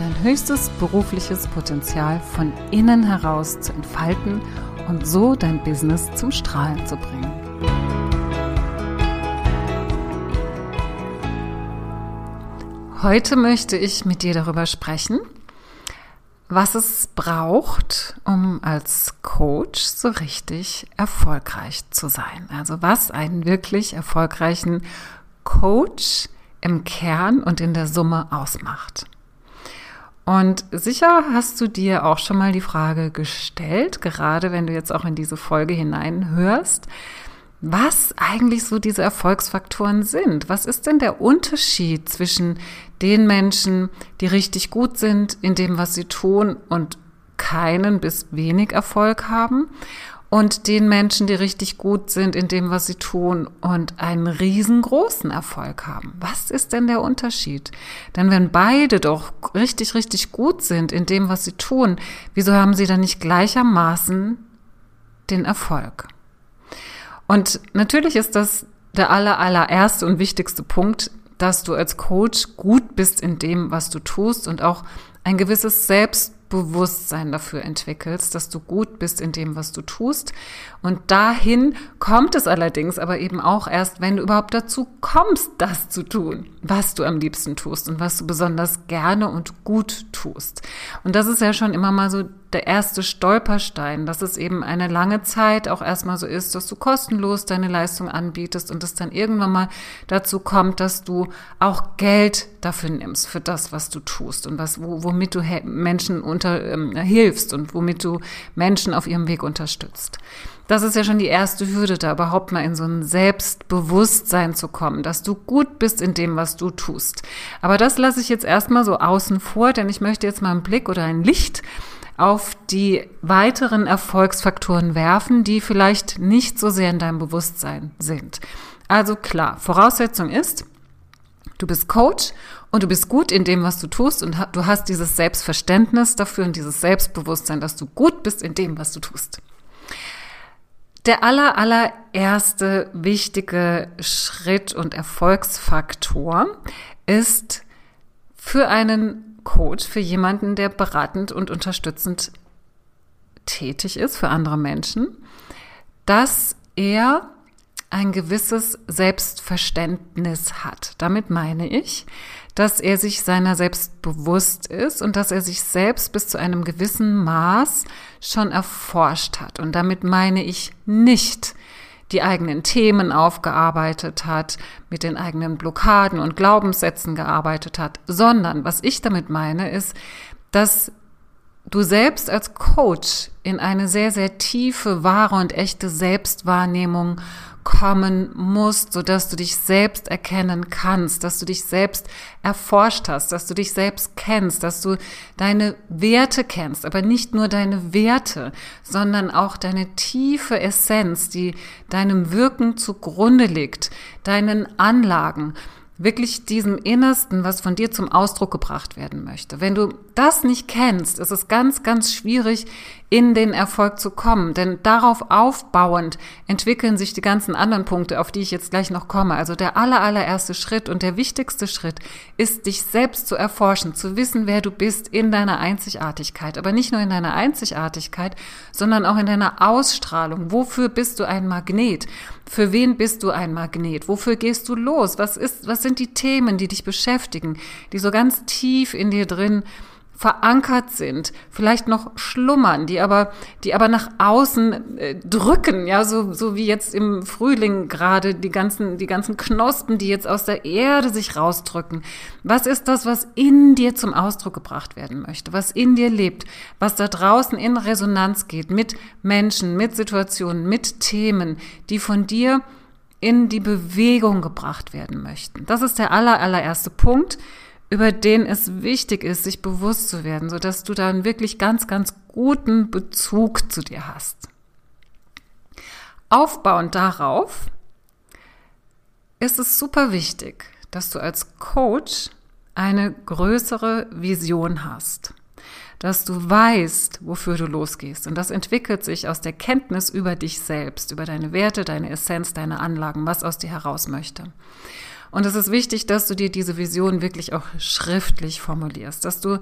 dein höchstes berufliches Potenzial von innen heraus zu entfalten und so dein Business zum Strahlen zu bringen. Heute möchte ich mit dir darüber sprechen, was es braucht, um als Coach so richtig erfolgreich zu sein. Also was einen wirklich erfolgreichen Coach im Kern und in der Summe ausmacht. Und sicher hast du dir auch schon mal die Frage gestellt, gerade wenn du jetzt auch in diese Folge hineinhörst, was eigentlich so diese Erfolgsfaktoren sind. Was ist denn der Unterschied zwischen den Menschen, die richtig gut sind in dem, was sie tun und keinen bis wenig Erfolg haben und den Menschen, die richtig gut sind in dem, was sie tun und einen riesengroßen Erfolg haben. Was ist denn der Unterschied? Denn wenn beide doch richtig, richtig gut sind in dem, was sie tun, wieso haben sie dann nicht gleichermaßen den Erfolg? Und natürlich ist das der aller, allererste und wichtigste Punkt, dass du als Coach gut bist in dem, was du tust und auch ein gewisses Selbst Bewusstsein dafür entwickelst, dass du gut bist in dem, was du tust. Und dahin kommt es allerdings aber eben auch erst, wenn du überhaupt dazu kommst, das zu tun, was du am liebsten tust und was du besonders gerne und gut tust. Und das ist ja schon immer mal so der erste Stolperstein, dass es eben eine lange Zeit auch erstmal so ist, dass du kostenlos deine Leistung anbietest und es dann irgendwann mal dazu kommt, dass du auch Geld dafür nimmst, für das, was du tust und was, womit du Menschen unter, ähm, hilfst und womit du Menschen auf ihrem Weg unterstützt. Das ist ja schon die erste Hürde, da überhaupt mal in so ein Selbstbewusstsein zu kommen, dass du gut bist in dem, was du tust. Aber das lasse ich jetzt erstmal so außen vor, denn ich möchte jetzt mal einen Blick oder ein Licht auf die weiteren Erfolgsfaktoren werfen, die vielleicht nicht so sehr in deinem Bewusstsein sind. Also klar, Voraussetzung ist, du bist Coach und du bist gut in dem, was du tust und du hast dieses Selbstverständnis dafür und dieses Selbstbewusstsein, dass du gut bist in dem, was du tust. Der aller, allererste wichtige Schritt und Erfolgsfaktor ist für einen Coach für jemanden, der beratend und unterstützend tätig ist für andere Menschen, dass er ein gewisses Selbstverständnis hat. Damit meine ich, dass er sich seiner selbst bewusst ist und dass er sich selbst bis zu einem gewissen Maß schon erforscht hat. Und damit meine ich nicht, die eigenen Themen aufgearbeitet hat, mit den eigenen Blockaden und Glaubenssätzen gearbeitet hat, sondern was ich damit meine, ist, dass du selbst als Coach in eine sehr, sehr tiefe, wahre und echte Selbstwahrnehmung kommen musst, so dass du dich selbst erkennen kannst, dass du dich selbst erforscht hast, dass du dich selbst kennst, dass du deine Werte kennst, aber nicht nur deine Werte, sondern auch deine tiefe Essenz, die deinem Wirken zugrunde liegt, deinen Anlagen wirklich diesem Innersten, was von dir zum Ausdruck gebracht werden möchte. Wenn du das nicht kennst, ist es ganz, ganz schwierig, in den Erfolg zu kommen. Denn darauf aufbauend entwickeln sich die ganzen anderen Punkte, auf die ich jetzt gleich noch komme. Also der aller, allererste Schritt und der wichtigste Schritt ist, dich selbst zu erforschen, zu wissen, wer du bist in deiner Einzigartigkeit. Aber nicht nur in deiner Einzigartigkeit, sondern auch in deiner Ausstrahlung. Wofür bist du ein Magnet? Für wen bist du ein Magnet? Wofür gehst du los? Was ist, was sind die Themen, die dich beschäftigen, die so ganz tief in dir drin verankert sind, vielleicht noch schlummern, die aber, die aber nach außen äh, drücken, ja, so, so wie jetzt im Frühling gerade die ganzen, die ganzen Knospen, die jetzt aus der Erde sich rausdrücken. Was ist das, was in dir zum Ausdruck gebracht werden möchte, was in dir lebt, was da draußen in Resonanz geht mit Menschen, mit Situationen, mit Themen, die von dir in die Bewegung gebracht werden möchten. Das ist der aller, allererste Punkt über den es wichtig ist, sich bewusst zu werden, so dass du da einen wirklich ganz, ganz guten Bezug zu dir hast. Aufbauend darauf ist es super wichtig, dass du als Coach eine größere Vision hast, dass du weißt, wofür du losgehst. Und das entwickelt sich aus der Kenntnis über dich selbst, über deine Werte, deine Essenz, deine Anlagen, was aus dir heraus möchte. Und es ist wichtig, dass du dir diese Vision wirklich auch schriftlich formulierst, dass du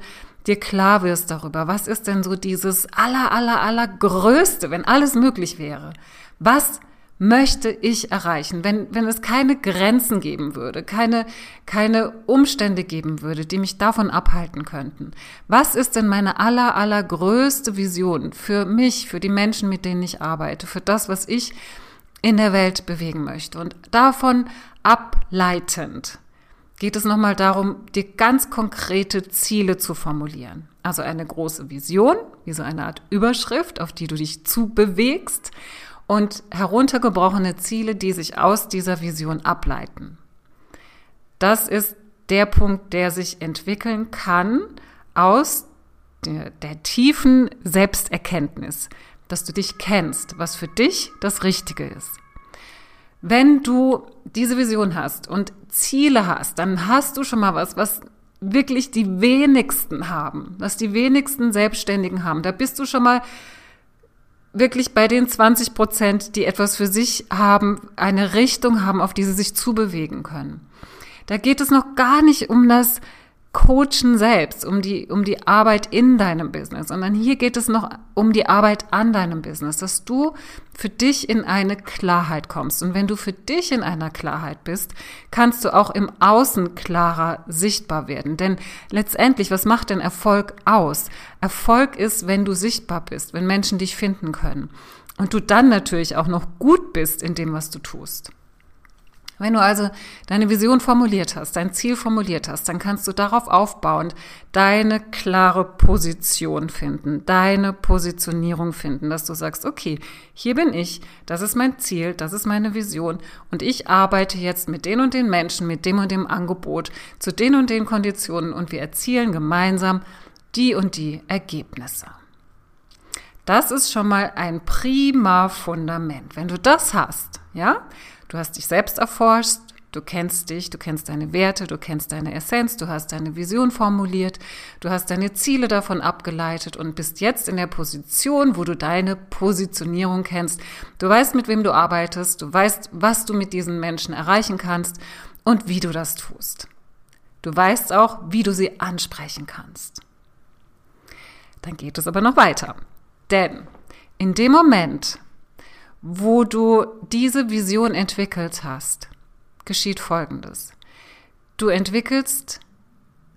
dir klar wirst darüber, was ist denn so dieses aller, aller, aller Größte, wenn alles möglich wäre. Was möchte ich erreichen, wenn, wenn es keine Grenzen geben würde, keine, keine Umstände geben würde, die mich davon abhalten könnten? Was ist denn meine aller, allergrößte Vision für mich, für die Menschen, mit denen ich arbeite, für das, was ich in der Welt bewegen möchte? Und davon ableitend geht es nochmal darum, dir ganz konkrete Ziele zu formulieren. Also eine große Vision, wie so eine Art Überschrift, auf die du dich zubewegst und heruntergebrochene Ziele, die sich aus dieser Vision ableiten. Das ist der Punkt, der sich entwickeln kann aus der, der tiefen Selbsterkenntnis, dass du dich kennst, was für dich das Richtige ist. Wenn du diese Vision hast und Ziele hast, dann hast du schon mal was, was wirklich die wenigsten haben, was die wenigsten Selbstständigen haben. Da bist du schon mal wirklich bei den 20 Prozent, die etwas für sich haben, eine Richtung haben, auf die sie sich zubewegen können. Da geht es noch gar nicht um das Coachen selbst, um die, um die Arbeit in deinem Business, sondern hier geht es noch um die Arbeit an deinem Business, dass du für dich in eine Klarheit kommst. Und wenn du für dich in einer Klarheit bist, kannst du auch im Außen klarer sichtbar werden. Denn letztendlich, was macht denn Erfolg aus? Erfolg ist, wenn du sichtbar bist, wenn Menschen dich finden können. Und du dann natürlich auch noch gut bist in dem, was du tust. Wenn du also deine Vision formuliert hast, dein Ziel formuliert hast, dann kannst du darauf aufbauend deine klare Position finden, deine Positionierung finden, dass du sagst, okay, hier bin ich, das ist mein Ziel, das ist meine Vision und ich arbeite jetzt mit den und den Menschen, mit dem und dem Angebot, zu den und den Konditionen und wir erzielen gemeinsam die und die Ergebnisse. Das ist schon mal ein prima Fundament. Wenn du das hast, ja, Du hast dich selbst erforscht, du kennst dich, du kennst deine Werte, du kennst deine Essenz, du hast deine Vision formuliert, du hast deine Ziele davon abgeleitet und bist jetzt in der Position, wo du deine Positionierung kennst. Du weißt, mit wem du arbeitest, du weißt, was du mit diesen Menschen erreichen kannst und wie du das tust. Du weißt auch, wie du sie ansprechen kannst. Dann geht es aber noch weiter. Denn in dem Moment, wo du diese Vision entwickelt hast, geschieht Folgendes. Du entwickelst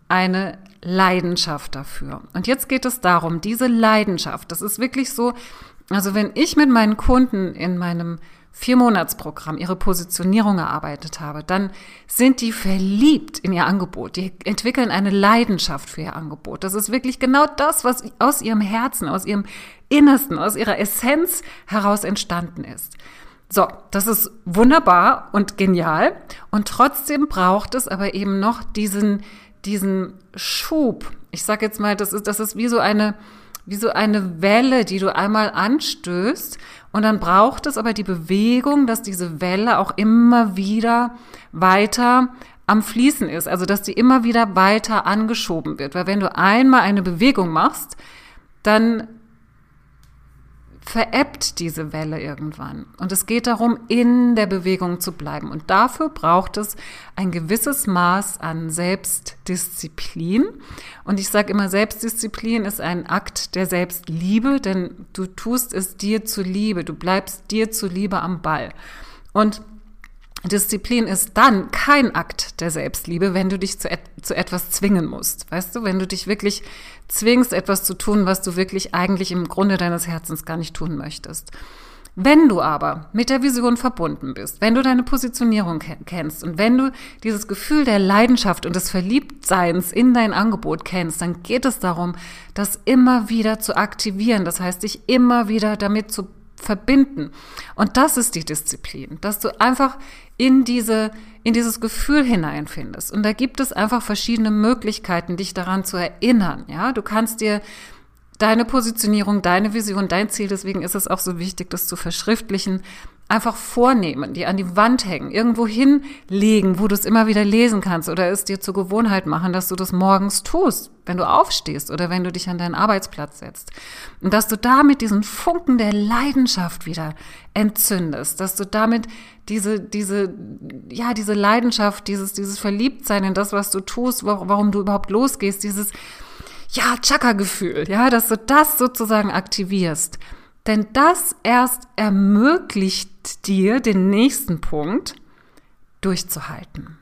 eine Leidenschaft dafür. Und jetzt geht es darum, diese Leidenschaft, das ist wirklich so, also wenn ich mit meinen Kunden in meinem Vier-Monats-Programm ihre Positionierung erarbeitet habe, dann sind die verliebt in ihr Angebot. Die entwickeln eine Leidenschaft für ihr Angebot. Das ist wirklich genau das, was aus ihrem Herzen, aus ihrem Innersten, aus ihrer Essenz heraus entstanden ist. So, das ist wunderbar und genial. Und trotzdem braucht es aber eben noch diesen, diesen Schub. Ich sage jetzt mal, das ist, das ist wie so eine, wie so eine Welle, die du einmal anstößt und dann braucht es aber die Bewegung, dass diese Welle auch immer wieder weiter am Fließen ist, also dass die immer wieder weiter angeschoben wird. Weil wenn du einmal eine Bewegung machst, dann veräppt diese Welle irgendwann. Und es geht darum, in der Bewegung zu bleiben. Und dafür braucht es ein gewisses Maß an Selbstdisziplin. Und ich sage immer, Selbstdisziplin ist ein Akt der Selbstliebe, denn du tust es dir zuliebe, du bleibst dir zuliebe am Ball. Und Disziplin ist dann kein Akt der Selbstliebe, wenn du dich zu, et zu, etwas zwingen musst. Weißt du, wenn du dich wirklich zwingst, etwas zu tun, was du wirklich eigentlich im Grunde deines Herzens gar nicht tun möchtest. Wenn du aber mit der Vision verbunden bist, wenn du deine Positionierung kennst und wenn du dieses Gefühl der Leidenschaft und des Verliebtseins in dein Angebot kennst, dann geht es darum, das immer wieder zu aktivieren. Das heißt, dich immer wieder damit zu verbinden. Und das ist die Disziplin, dass du einfach in diese, in dieses Gefühl hineinfindest. Und da gibt es einfach verschiedene Möglichkeiten, dich daran zu erinnern. Ja, du kannst dir deine Positionierung, deine Vision, dein Ziel, deswegen ist es auch so wichtig, das zu verschriftlichen, einfach vornehmen, die an die Wand hängen, irgendwo hinlegen, wo du es immer wieder lesen kannst oder es dir zur Gewohnheit machen, dass du das morgens tust, wenn du aufstehst oder wenn du dich an deinen Arbeitsplatz setzt. Und dass du damit diesen Funken der Leidenschaft wieder entzündest, dass du damit diese, diese, ja, diese Leidenschaft, dieses, dieses Verliebtsein in das, was du tust, warum du überhaupt losgehst, dieses, ja, Chakra-Gefühl, ja, dass du das sozusagen aktivierst. Denn das erst ermöglicht dir den nächsten Punkt durchzuhalten.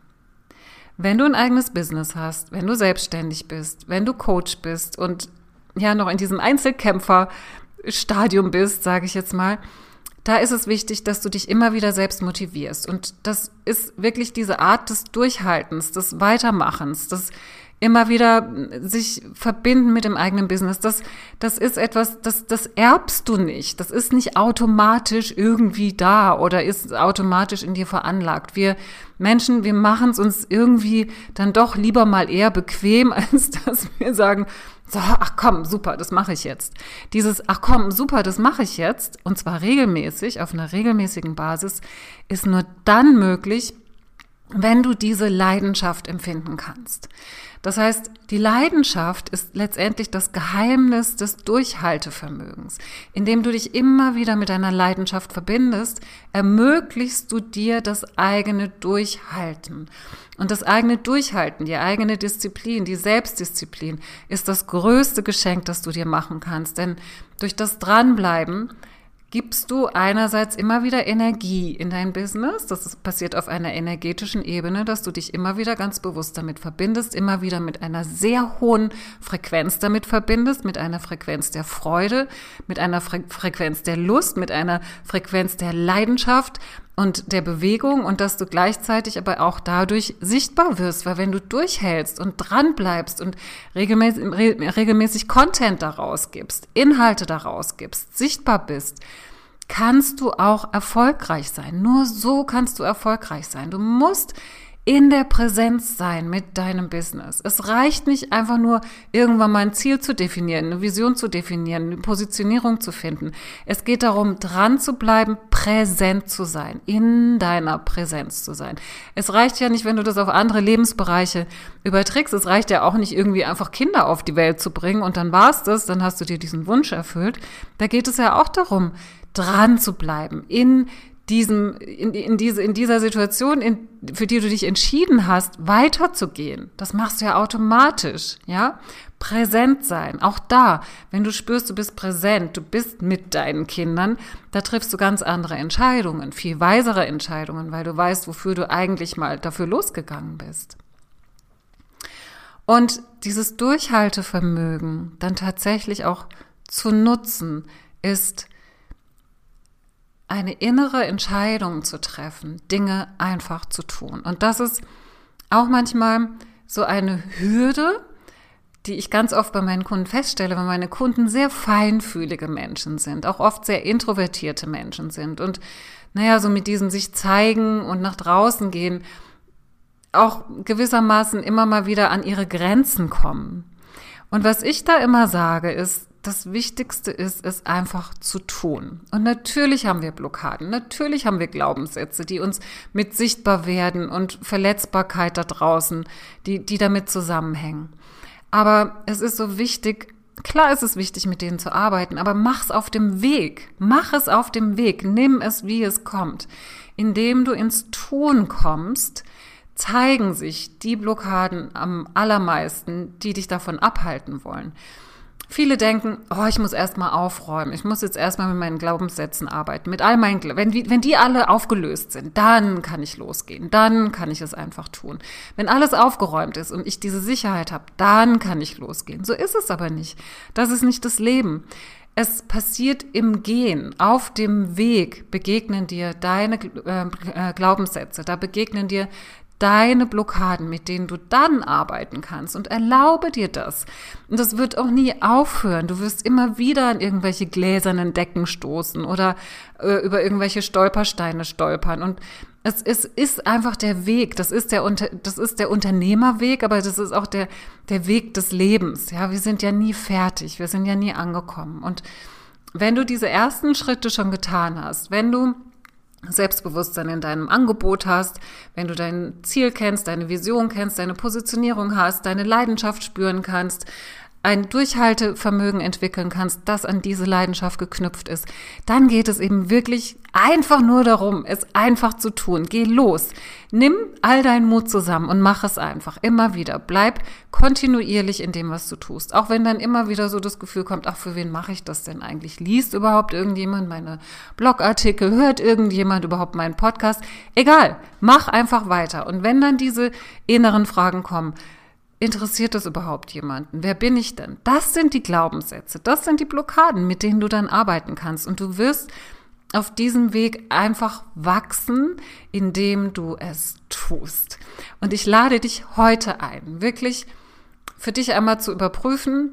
Wenn du ein eigenes Business hast, wenn du selbstständig bist, wenn du Coach bist und ja noch in diesem Einzelkämpferstadium bist, sage ich jetzt mal, da ist es wichtig, dass du dich immer wieder selbst motivierst. Und das ist wirklich diese Art des Durchhaltens, des Weitermachens, des immer wieder sich verbinden mit dem eigenen Business. Das, das ist etwas, das, das erbst du nicht. Das ist nicht automatisch irgendwie da oder ist automatisch in dir veranlagt. Wir Menschen, wir machen es uns irgendwie dann doch lieber mal eher bequem, als dass wir sagen, so, ach komm, super, das mache ich jetzt. Dieses, ach komm, super, das mache ich jetzt, und zwar regelmäßig, auf einer regelmäßigen Basis, ist nur dann möglich, wenn du diese Leidenschaft empfinden kannst. Das heißt, die Leidenschaft ist letztendlich das Geheimnis des Durchhaltevermögens. Indem du dich immer wieder mit deiner Leidenschaft verbindest, ermöglichst du dir das eigene Durchhalten. Und das eigene Durchhalten, die eigene Disziplin, die Selbstdisziplin ist das größte Geschenk, das du dir machen kannst. Denn durch das Dranbleiben gibst du einerseits immer wieder Energie in dein Business. Das passiert auf einer energetischen Ebene, dass du dich immer wieder ganz bewusst damit verbindest, immer wieder mit einer sehr hohen Frequenz damit verbindest, mit einer Frequenz der Freude, mit einer Fre Frequenz der Lust, mit einer Frequenz der Leidenschaft und der Bewegung und dass du gleichzeitig aber auch dadurch sichtbar wirst, weil wenn du durchhältst und dran bleibst und regelmäßig, regelmäßig Content daraus gibst, Inhalte daraus gibst, sichtbar bist, kannst du auch erfolgreich sein. Nur so kannst du erfolgreich sein. Du musst in der Präsenz sein mit deinem Business. Es reicht nicht einfach nur irgendwann mal ein Ziel zu definieren, eine Vision zu definieren, eine Positionierung zu finden. Es geht darum, dran zu bleiben, präsent zu sein, in deiner Präsenz zu sein. Es reicht ja nicht, wenn du das auf andere Lebensbereiche überträgst. Es reicht ja auch nicht irgendwie einfach Kinder auf die Welt zu bringen und dann war's das, dann hast du dir diesen Wunsch erfüllt. Da geht es ja auch darum, dran zu bleiben, in diesem, in, in, diese, in dieser Situation, in, für die du dich entschieden hast, weiterzugehen. Das machst du ja automatisch, ja? Präsent sein. Auch da, wenn du spürst, du bist präsent, du bist mit deinen Kindern, da triffst du ganz andere Entscheidungen, viel weisere Entscheidungen, weil du weißt, wofür du eigentlich mal dafür losgegangen bist. Und dieses Durchhaltevermögen dann tatsächlich auch zu nutzen, ist eine innere Entscheidung zu treffen, Dinge einfach zu tun. Und das ist auch manchmal so eine Hürde, die ich ganz oft bei meinen Kunden feststelle, weil meine Kunden sehr feinfühlige Menschen sind, auch oft sehr introvertierte Menschen sind und naja, so mit diesem sich zeigen und nach draußen gehen, auch gewissermaßen immer mal wieder an ihre Grenzen kommen. Und was ich da immer sage, ist, das Wichtigste ist, es einfach zu tun. Und natürlich haben wir Blockaden, natürlich haben wir Glaubenssätze, die uns mit sichtbar werden und Verletzbarkeit da draußen, die, die damit zusammenhängen. Aber es ist so wichtig, klar ist es wichtig, mit denen zu arbeiten, aber mach's auf dem Weg. Mach es auf dem Weg. Nimm es, wie es kommt. Indem du ins Tun kommst, zeigen sich die Blockaden am allermeisten, die dich davon abhalten wollen. Viele denken, oh, ich muss erstmal aufräumen. Ich muss jetzt erstmal mit meinen Glaubenssätzen arbeiten. Mit all meinen, wenn, wenn die alle aufgelöst sind, dann kann ich losgehen. Dann kann ich es einfach tun. Wenn alles aufgeräumt ist und ich diese Sicherheit habe, dann kann ich losgehen. So ist es aber nicht. Das ist nicht das Leben. Es passiert im Gehen, auf dem Weg begegnen dir deine äh, Glaubenssätze, da begegnen dir deine Blockaden, mit denen du dann arbeiten kannst und erlaube dir das. Und das wird auch nie aufhören. Du wirst immer wieder an irgendwelche gläsernen Decken stoßen oder äh, über irgendwelche Stolpersteine stolpern und es ist, ist einfach der Weg. Das ist der, das ist der Unternehmerweg, aber das ist auch der, der Weg des Lebens. Ja, wir sind ja nie fertig. Wir sind ja nie angekommen. Und wenn du diese ersten Schritte schon getan hast, wenn du Selbstbewusstsein in deinem Angebot hast, wenn du dein Ziel kennst, deine Vision kennst, deine Positionierung hast, deine Leidenschaft spüren kannst, ein Durchhaltevermögen entwickeln kannst, das an diese Leidenschaft geknüpft ist, dann geht es eben wirklich einfach nur darum, es einfach zu tun. Geh los. Nimm all deinen Mut zusammen und mach es einfach. Immer wieder. Bleib kontinuierlich in dem, was du tust. Auch wenn dann immer wieder so das Gefühl kommt, ach, für wen mache ich das denn eigentlich? Liest überhaupt irgendjemand meine Blogartikel? Hört irgendjemand überhaupt meinen Podcast? Egal. Mach einfach weiter. Und wenn dann diese inneren Fragen kommen, interessiert das überhaupt jemanden? Wer bin ich denn? Das sind die Glaubenssätze, das sind die Blockaden, mit denen du dann arbeiten kannst. Und du wirst auf diesem Weg einfach wachsen, indem du es tust. Und ich lade dich heute ein, wirklich für dich einmal zu überprüfen,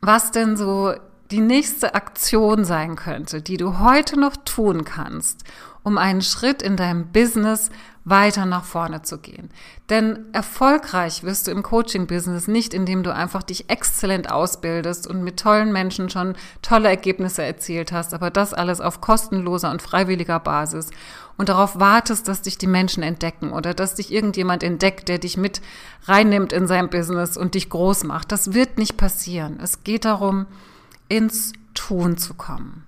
was denn so die nächste Aktion sein könnte, die du heute noch tun kannst, um einen Schritt in deinem Business weiter nach vorne zu gehen. Denn erfolgreich wirst du im Coaching-Business nicht, indem du einfach dich exzellent ausbildest und mit tollen Menschen schon tolle Ergebnisse erzielt hast, aber das alles auf kostenloser und freiwilliger Basis und darauf wartest, dass dich die Menschen entdecken oder dass dich irgendjemand entdeckt, der dich mit reinnimmt in sein Business und dich groß macht. Das wird nicht passieren. Es geht darum, ins Tun zu kommen.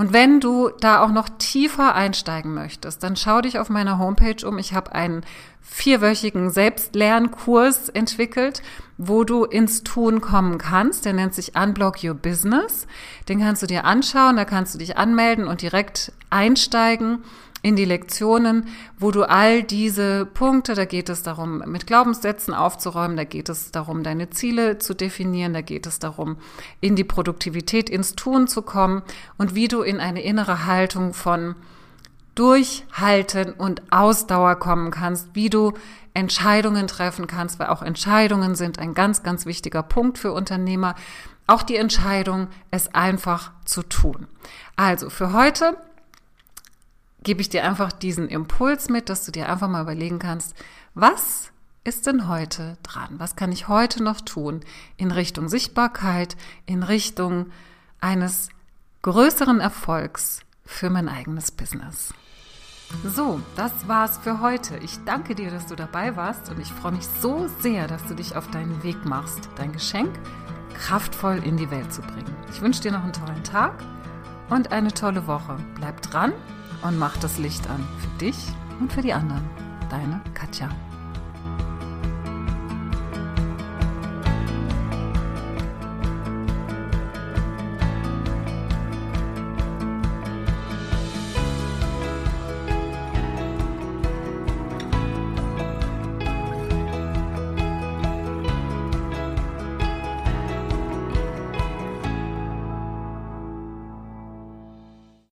Und wenn du da auch noch tiefer einsteigen möchtest, dann schau dich auf meiner Homepage um. Ich habe einen vierwöchigen Selbstlernkurs entwickelt, wo du ins Tun kommen kannst. Der nennt sich Unblock Your Business. Den kannst du dir anschauen, da kannst du dich anmelden und direkt einsteigen in die Lektionen, wo du all diese Punkte, da geht es darum, mit Glaubenssätzen aufzuräumen, da geht es darum, deine Ziele zu definieren, da geht es darum, in die Produktivität, ins Tun zu kommen und wie du in eine innere Haltung von Durchhalten und Ausdauer kommen kannst, wie du Entscheidungen treffen kannst, weil auch Entscheidungen sind ein ganz, ganz wichtiger Punkt für Unternehmer. Auch die Entscheidung, es einfach zu tun. Also für heute gebe ich dir einfach diesen Impuls mit, dass du dir einfach mal überlegen kannst, was ist denn heute dran? Was kann ich heute noch tun in Richtung Sichtbarkeit, in Richtung eines größeren Erfolgs für mein eigenes Business? So, das war's für heute. Ich danke dir, dass du dabei warst und ich freue mich so sehr, dass du dich auf deinen Weg machst, dein Geschenk kraftvoll in die Welt zu bringen. Ich wünsche dir noch einen tollen Tag und eine tolle Woche. Bleib dran und mach das Licht an für dich und für die anderen. Deine Katja.